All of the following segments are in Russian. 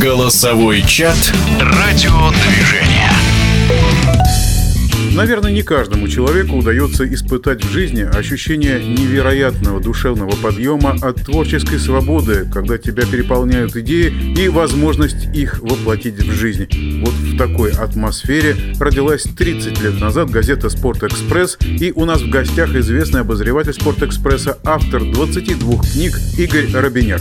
Голосовой чат радиодвижения. Наверное, не каждому человеку удается испытать в жизни ощущение невероятного душевного подъема от творческой свободы, когда тебя переполняют идеи и возможность их воплотить в жизнь. Вот в такой атмосфере родилась 30 лет назад газета «Спорт-экспресс», и у нас в гостях известный обозреватель «Спорт-экспресса», автор 22 книг Игорь Робинер.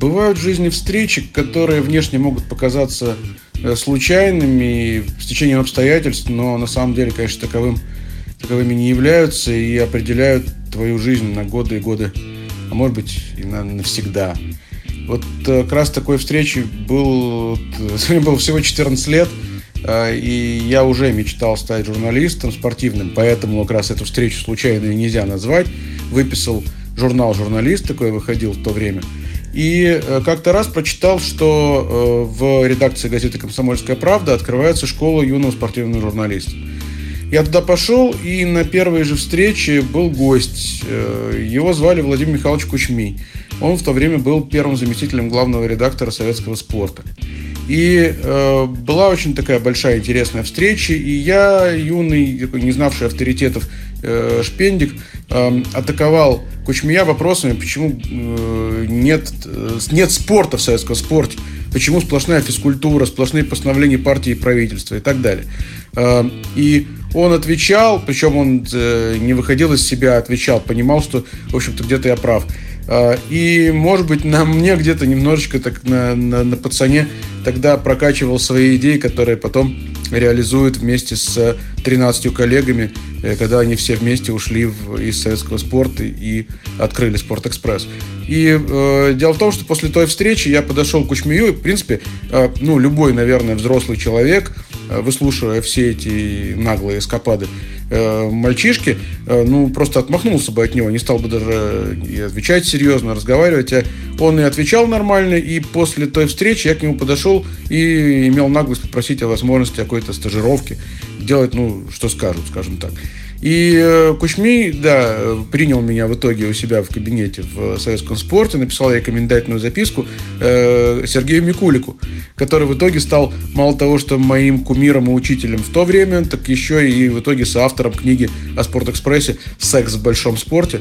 Бывают в жизни встречи, которые внешне могут показаться э, случайными, с течением обстоятельств, но на самом деле, конечно, таковым, таковыми не являются и определяют твою жизнь на годы и годы, а может быть и на навсегда. Вот э, как раз такой встречи был, мне было всего 14 лет, э, и я уже мечтал стать журналистом спортивным, поэтому как раз эту встречу случайной нельзя назвать. Выписал журнал «Журналист», такой выходил в то время – и э, как-то раз прочитал, что э, в редакции газеты «Комсомольская правда» открывается школа юного спортивного журналиста. Я туда пошел, и на первой же встрече был гость. Э, его звали Владимир Михайлович Кучмей. Он в то время был первым заместителем главного редактора советского спорта. И э, была очень такая большая интересная встреча, и я, юный, не знавший авторитетов э, шпендик, э, атаковал Кучмия вопросами, почему э, нет, э, нет спорта в советском спорте, почему сплошная физкультура, сплошные постановления партии и правительства и так далее. Э, и он отвечал, причем он э, не выходил из себя, отвечал, понимал, что, в общем-то, где-то я прав. Э, и, может быть, на мне где-то немножечко так на, на, на пацане тогда прокачивал свои идеи, которые потом реализует вместе с 13 коллегами, э, когда они все вместе ушли в, из советского спорта и открыли Спорт-экспресс. И э, дело в том, что после той встречи я подошел к Кучмию, и, в принципе, э, ну, любой, наверное, взрослый человек, э, выслушивая все эти наглые эскапады э, мальчишки, э, ну, просто отмахнулся бы от него, не стал бы даже и отвечать серьезно, разговаривать. А он и отвечал нормально, и после той встречи я к нему подошел и имел наглость попросить о возможности какой-то стажировки, делать, ну, что скажут, скажем так. И э, Кучми, да, принял меня в итоге у себя в кабинете в советском спорте, написал рекомендательную записку э, Сергею Микулику, который в итоге стал мало того, что моим кумиром и учителем в то время, так еще и в итоге соавтором книги о Спортэкспрессе «Секс в большом спорте»,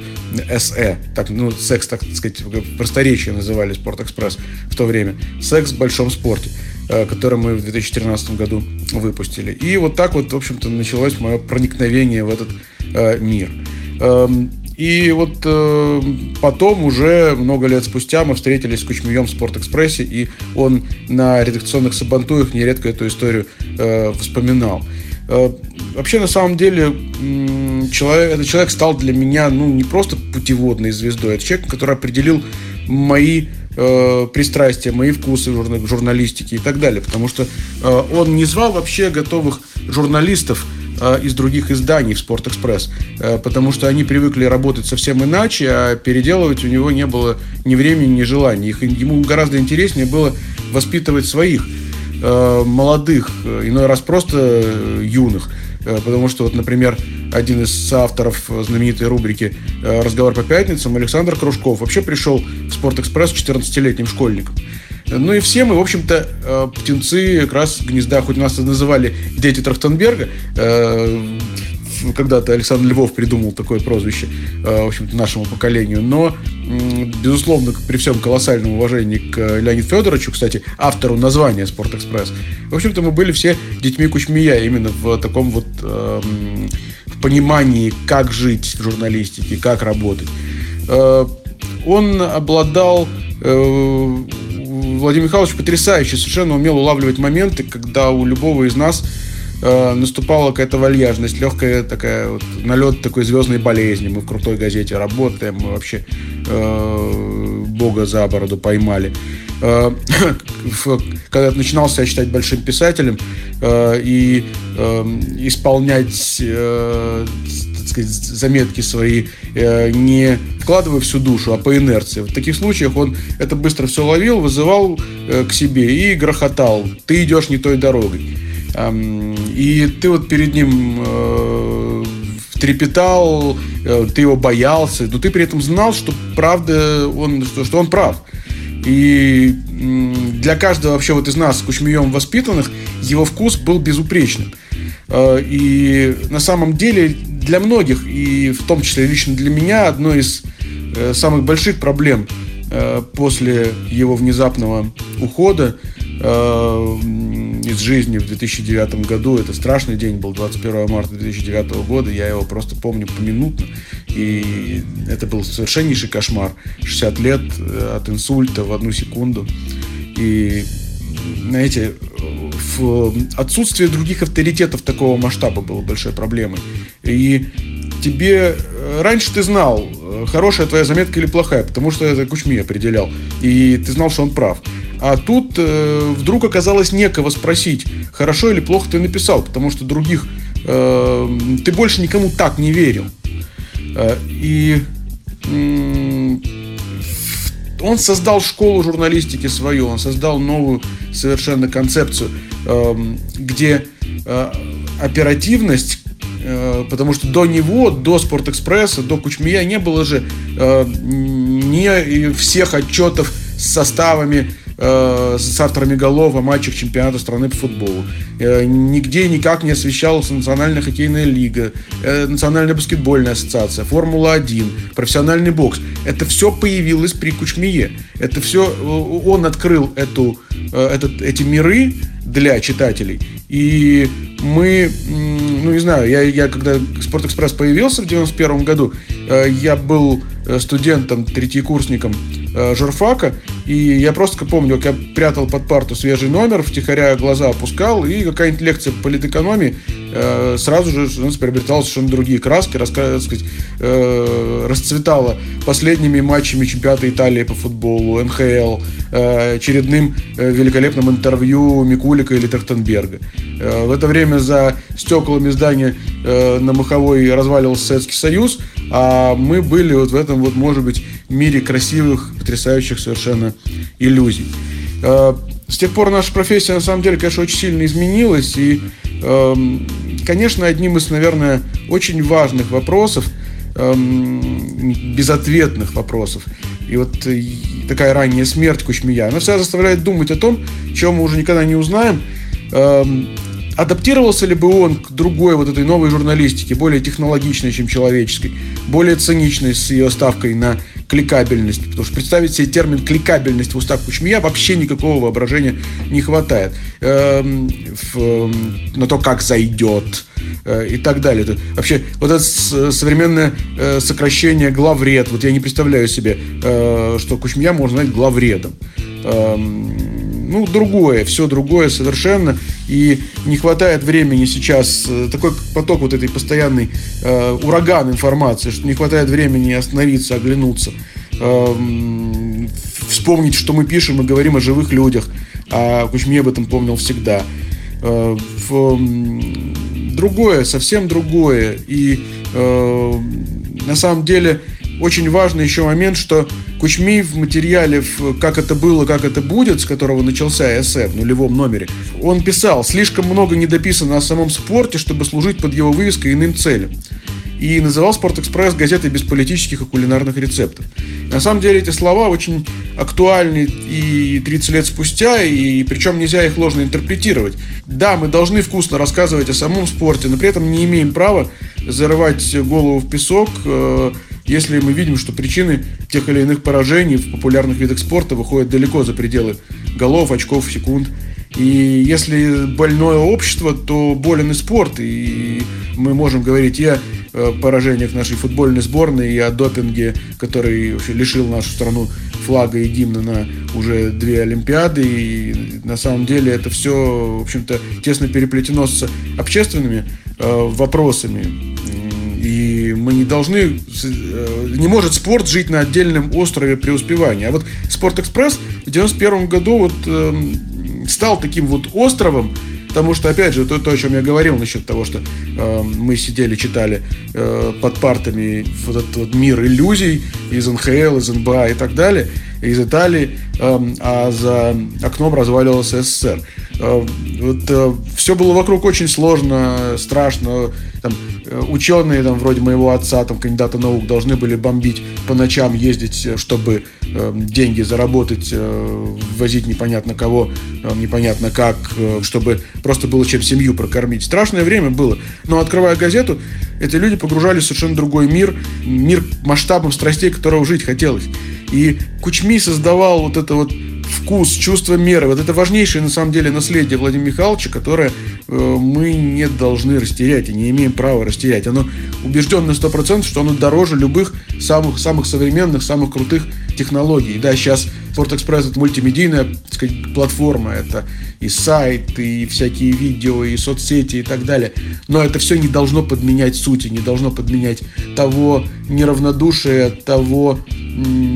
СЭ, так, ну, секс, так сказать, в просторечии называли Спортэкспресс в то время, «Секс в большом спорте». Э, который мы в 2013 году выпустили. И вот так вот, в общем-то, началось мое проникновение в этот э, мир. Эм, и вот э, потом, уже много лет спустя, мы встретились с Кучмием в Спортэкспрессе, и он на редакционных сабантуях нередко эту историю э, вспоминал. Э, вообще, на самом деле, э, человек, этот человек стал для меня, ну, не просто путеводной звездой, это человек, который определил мои э, пристрастия, мои вкусы в журналистике и так далее. Потому что э, он не звал вообще готовых журналистов э, из других изданий в Спортэкспресс, э, потому что они привыкли работать совсем иначе, а переделывать у него не было ни времени, ни желания. Их, ему гораздо интереснее было воспитывать своих э, молодых, э, иной раз просто э, юных. Э, потому что, вот, например, один из авторов знаменитой рубрики э, «Разговор по пятницам» Александр Кружков вообще пришел в «Спортэкспресс» 14-летним школьником. Ну и все мы, в общем-то, э, птенцы как раз гнезда, хоть нас называли дети Трахтенберга, когда-то Александр Львов придумал такое прозвище, в общем-то, нашему поколению, но, безусловно, при всем колоссальном уважении к Леониду Федоровичу, кстати, автору названия «Спортэкспресс», в общем-то, мы были все детьми Кучмия именно в таком вот эм, понимании, как жить в журналистике, как работать. Э, он обладал э, Владимир Михайлович потрясающе, совершенно умел улавливать моменты, когда у любого из нас э, наступала какая-то вальяжность, легкая такая вот, налет такой звездной болезни. Мы в крутой газете работаем, мы вообще э, Бога за бороду поймали. Э, когда начинал себя считать большим писателем э, и эм, исполнять э, сказать, заметки свои, не вкладывая всю душу, а по инерции. В таких случаях он это быстро все ловил, вызывал к себе и грохотал. Ты идешь не той дорогой. Эм, и ты вот перед ним трепетал, э, ты его боялся, но ты при этом знал, что правда он, что, он прав. И для каждого вообще вот из нас, кучмием воспитанных, его вкус был безупречным. Э, и на самом деле для многих, и в том числе лично для меня, одной из э, самых больших проблем э, после его внезапного ухода из жизни в 2009 году. Это страшный день был, 21 марта 2009 года. Я его просто помню поминутно. И это был совершеннейший кошмар. 60 лет от инсульта в одну секунду. И, знаете, в отсутствие других авторитетов такого масштаба было большой проблемой. И тебе э, раньше ты знал, э, хорошая твоя заметка или плохая, потому что это Кучми определял. И ты знал, что он прав. А тут э, вдруг оказалось некого спросить, хорошо или плохо ты написал, потому что других э, ты больше никому так не верил. Э, и э, он создал школу журналистики свою, он создал новую совершенно концепцию, э, где э, оперативность Э, потому что до него, до Спортэкспресса, до Кучмия не было же э, не всех отчетов с составами, э, с авторами голов о матчах чемпионата страны по футболу. Нигде никак не освещалась Национальная хоккейная лига, Национальная баскетбольная ассоциация, Формула-1, профессиональный бокс. Это все появилось при Кучмие. Это все, он открыл эту, этот, эти миры для читателей. И мы, ну не знаю, я, я когда Спортэкспресс появился в 91 году, э, я был э, студентом, третьекурсником э, журфака, и я просто помню, как я прятал под парту свежий номер, втихаря глаза опускал, и какая-нибудь лекция по политэкономии э, сразу же у нас приобретала совершенно другие краски, сказать, э, расцветала последними матчами чемпионата Италии по футболу, НХЛ, э, очередным великолепным интервью Микулика или Трахтенберга. В это время за стеклами здания на Маховой разваливался Советский Союз, а мы были вот в этом вот, может быть, мире красивых, потрясающих совершенно иллюзий. С тех пор наша профессия, на самом деле, конечно, очень сильно изменилась, и, конечно, одним из, наверное, очень важных вопросов, эм, безответных вопросов, и вот такая ранняя смерть Кучмия, она всегда заставляет думать о том, чего мы уже никогда не узнаем, эм, адаптировался ли бы он к другой вот этой новой журналистике, более технологичной, чем человеческой, более циничной с ее ставкой на кликабельность, потому что представить себе термин кликабельность в устах Кучмия вообще никакого воображения не хватает. Эм, в, э, на то, как зайдет э, и так далее. Это, вообще, вот это современное э, сокращение главред, вот я не представляю себе, э, что Кучмия можно назвать главредом. Эм, ну, другое, все другое совершенно. И не хватает времени сейчас, э, такой поток вот этой постоянный э, ураган информации, что не хватает времени остановиться, оглянуться, э, вспомнить, что мы пишем и говорим о живых людях. А Кучме об этом помнил всегда. Э, в, другое, совсем другое. И э, на самом деле очень важный еще момент, что Кучми в материале «Как это было, как это будет», с которого начался эссе в нулевом номере, он писал «Слишком много недописано о самом спорте, чтобы служить под его вывеской иным целям» и называл «Спортэкспресс» газетой без политических и кулинарных рецептов. На самом деле эти слова очень актуальны и 30 лет спустя, и причем нельзя их ложно интерпретировать. Да, мы должны вкусно рассказывать о самом спорте, но при этом не имеем права зарывать голову в песок, э, если мы видим, что причины тех или иных поражений в популярных видах спорта выходят далеко за пределы голов, очков, секунд. И если больное общество, то болен и спорт. И мы можем говорить и о э, поражениях нашей футбольной сборной, и о допинге, который лишил нашу страну флага и гимна на уже две Олимпиады. И на самом деле это все, в общем-то, тесно переплетено с общественными э, вопросами. И мы не должны, э, не может спорт жить на отдельном острове преуспевания. А вот Спортэкспресс в 91 году вот э, стал таким вот островом, Потому что, опять же, то, то, о чем я говорил насчет того, что э, мы сидели, читали э, под партами вот этот вот мир иллюзий из НХЛ, из НБА и так далее, из Италии, э, а за окном разваливался СССР. Э, вот, э, все было вокруг очень сложно, страшно. Там, э, ученые, там, вроде моего отца, там, кандидата наук, должны были бомбить по ночам, ездить, чтобы э, деньги заработать, возить непонятно кого, непонятно как, чтобы просто было чем семью прокормить. Страшное время было. Но открывая газету, эти люди погружались в совершенно другой мир, мир масштабом страстей, которого жить хотелось. И Кучми создавал вот это вот вкус, чувство меры. Вот это важнейшее, на самом деле, наследие Владимира Михайловича, которое э, мы не должны растерять и не имеем права растерять. Оно убежден на 100%, что оно дороже любых самых, самых современных, самых крутых технологий. Да, сейчас Спортэкспресс это мультимедийная так сказать, платформа, это и сайт, и всякие видео, и соцсети и так далее. Но это все не должно подменять сути, не должно подменять того неравнодушия, того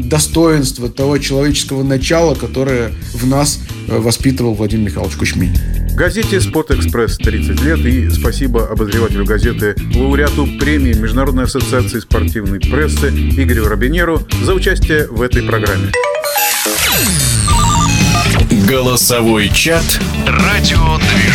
достоинства, того человеческого начала, которое в нас э, воспитывал Владимир Михайлович Кучмин. Газете «Спортэкспресс» 30 лет и спасибо обозревателю газеты, лауреату премии Международной ассоциации спортивной прессы Игорю Робинеру за участие в этой программе. Голосовой чат «Радиодвижение».